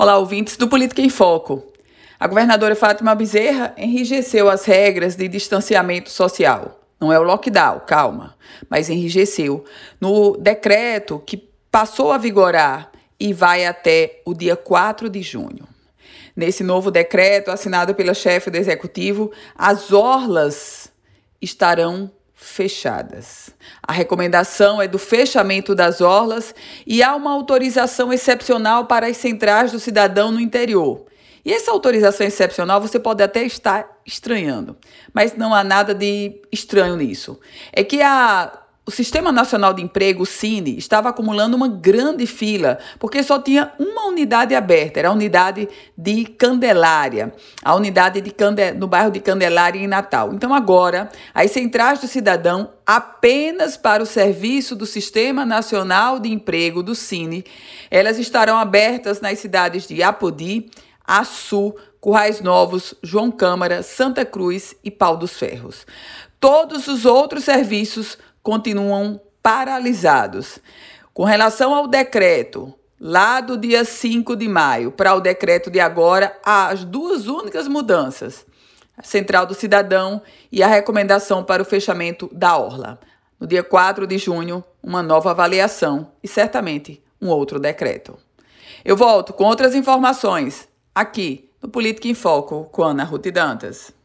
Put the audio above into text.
Olá, ouvintes do Política em Foco. A governadora Fátima Bezerra enrijeceu as regras de distanciamento social. Não é o lockdown, calma, mas enrijeceu no decreto que passou a vigorar e vai até o dia 4 de junho. Nesse novo decreto, assinado pela chefe do executivo, as orlas estarão fechadas. A recomendação é do fechamento das orlas e há uma autorização excepcional para as centrais do cidadão no interior. E essa autorização excepcional você pode até estar estranhando, mas não há nada de estranho nisso. É que a o Sistema Nacional de Emprego, o Cine, estava acumulando uma grande fila, porque só tinha uma unidade aberta, era a unidade de Candelária, a unidade de Cande... no bairro de Candelária, em Natal. Então, agora, as centrais do cidadão, apenas para o serviço do Sistema Nacional de Emprego, do Cine, elas estarão abertas nas cidades de Apodi, Açu, Currais Novos, João Câmara, Santa Cruz e Pau dos Ferros. Todos os outros serviços continuam paralisados. Com relação ao decreto, lá do dia 5 de maio para o decreto de agora, há as duas únicas mudanças: a Central do Cidadão e a recomendação para o fechamento da Orla. No dia 4 de junho, uma nova avaliação e certamente um outro decreto. Eu volto com outras informações aqui no Política em Foco com Ana Ruth Dantas.